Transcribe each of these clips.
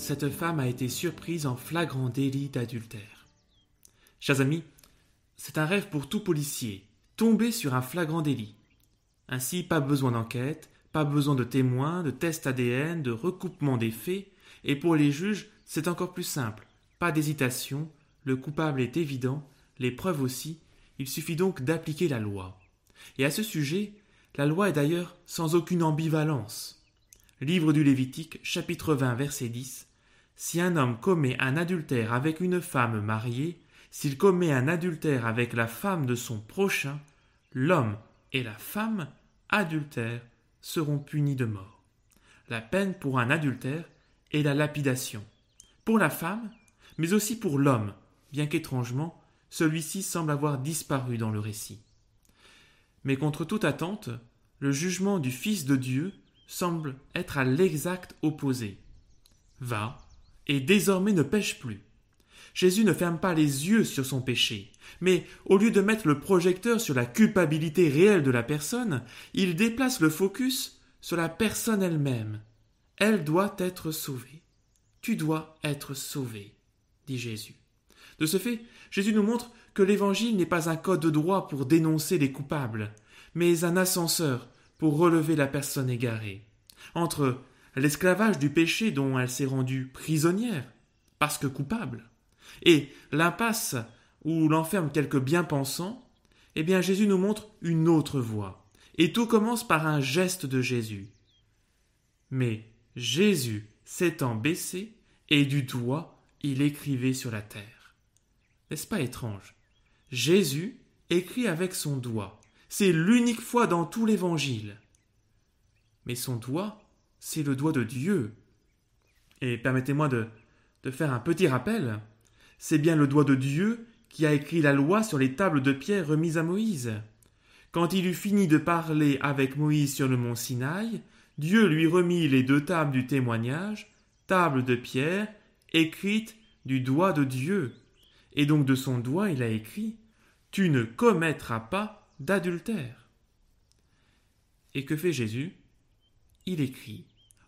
cette femme a été surprise en flagrant délit d'adultère. Chers amis, c'est un rêve pour tout policier, tomber sur un flagrant délit. Ainsi, pas besoin d'enquête, pas besoin de témoins, de tests ADN, de recoupement des faits, et pour les juges, c'est encore plus simple. Pas d'hésitation, le coupable est évident, les preuves aussi, il suffit donc d'appliquer la loi. Et à ce sujet, la loi est d'ailleurs sans aucune ambivalence. Livre du Lévitique, chapitre 20, verset 10. Si un homme commet un adultère avec une femme mariée, s'il commet un adultère avec la femme de son prochain, l'homme et la femme adultères seront punis de mort. La peine pour un adultère est la lapidation. Pour la femme, mais aussi pour l'homme, bien qu'étrangement, celui-ci semble avoir disparu dans le récit. Mais contre toute attente, le jugement du Fils de Dieu semble être à l'exact opposé. Va, et désormais ne pêche plus. Jésus ne ferme pas les yeux sur son péché, mais au lieu de mettre le projecteur sur la culpabilité réelle de la personne, il déplace le focus sur la personne elle-même. Elle doit être sauvée. Tu dois être sauvé, dit Jésus. De ce fait, Jésus nous montre que l'Évangile n'est pas un code de droit pour dénoncer les coupables, mais un ascenseur pour relever la personne égarée. Entre l'esclavage du péché dont elle s'est rendue prisonnière, parce que coupable, et l'impasse où l'enferme quelques bien-pensants, eh bien Jésus nous montre une autre voie. Et tout commence par un geste de Jésus. Mais Jésus s'étant baissé, et du doigt il écrivait sur la terre. N'est-ce pas étrange? Jésus écrit avec son doigt. C'est l'unique fois dans tout l'Évangile. Mais son doigt, c'est le doigt de Dieu. Et permettez-moi de, faire un petit rappel c'est bien le doigt de Dieu qui a écrit la loi sur les tables de pierre remises à Moïse. Quand il eut fini de parler avec Moïse sur le mont Sinaï, Dieu lui remit les deux tables du témoignage, tables de pierre, écrites du doigt de Dieu. Et donc de son doigt il a écrit Tu ne commettras pas d'adultère. Et que fait Jésus? Il écrit.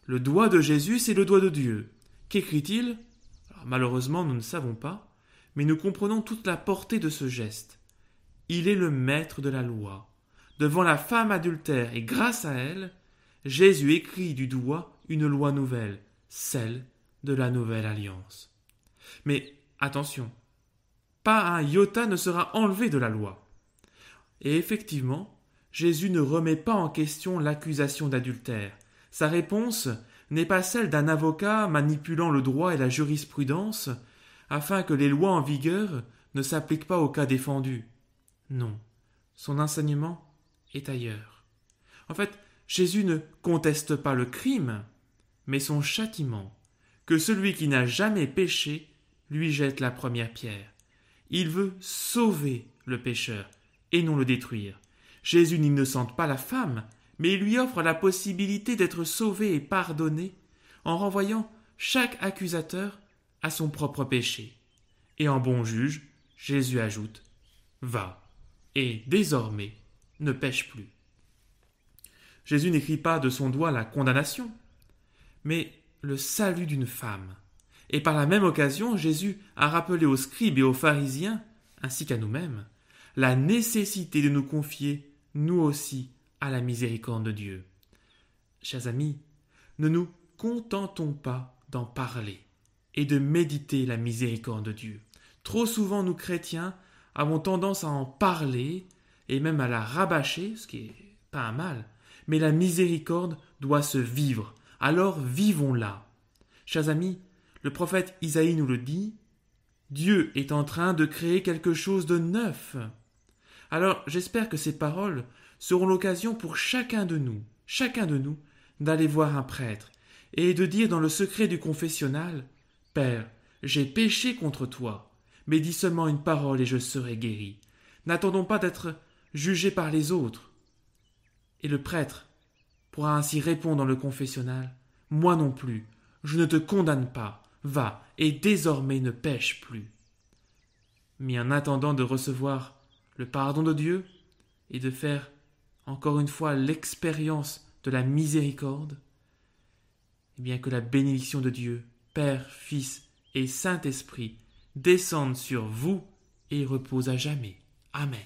Le doigt de Jésus, c'est le doigt de Dieu. Qu'écrit-il? Malheureusement, nous ne savons pas, mais nous comprenons toute la portée de ce geste. Il est le maître de la loi. Devant la femme adultère et grâce à elle, Jésus écrit du doigt une loi nouvelle, celle de la nouvelle alliance. Mais attention, pas un iota ne sera enlevé de la loi. Et effectivement, Jésus ne remet pas en question l'accusation d'adultère. Sa réponse n'est pas celle d'un avocat manipulant le droit et la jurisprudence afin que les lois en vigueur ne s'appliquent pas au cas défendu. Non, son enseignement est ailleurs. En fait, Jésus ne conteste pas le crime, mais son châtiment, que celui qui n'a jamais péché lui jette la première pierre. Il veut sauver le pécheur et non le détruire. Jésus n'innocente pas la femme, mais il lui offre la possibilité d'être sauvé et pardonné en renvoyant chaque accusateur à son propre péché. Et en bon juge, Jésus ajoute Va, et désormais ne pêche plus. Jésus n'écrit pas de son doigt la condamnation, mais le salut d'une femme. Et par la même occasion, Jésus a rappelé aux scribes et aux pharisiens, ainsi qu'à nous-mêmes, la nécessité de nous confier, nous aussi, à la miséricorde de Dieu. Chers amis, ne nous contentons pas d'en parler et de méditer la miséricorde de Dieu. Trop souvent, nous chrétiens avons tendance à en parler et même à la rabâcher, ce qui est pas un mal, mais la miséricorde doit se vivre. Alors vivons-la. Chers amis, le prophète Isaïe nous le dit, Dieu est en train de créer quelque chose de neuf. Alors j'espère que ces paroles seront l'occasion pour chacun de nous, chacun de nous, d'aller voir un prêtre et de dire dans le secret du confessionnal Père, j'ai péché contre toi, mais dis seulement une parole et je serai guéri. N'attendons pas d'être jugés par les autres. Et le prêtre pourra ainsi répondre dans le confessionnal Moi non plus, je ne te condamne pas, va, et désormais ne pêche plus. Mais en attendant de recevoir le pardon de Dieu et de faire encore une fois l'expérience de la miséricorde, et eh bien que la bénédiction de Dieu Père, Fils et Saint-Esprit, descende sur vous et repose à jamais. Amen.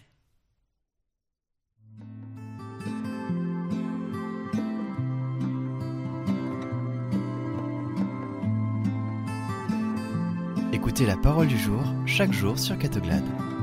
Écoutez la parole du jour chaque jour sur Catoglade.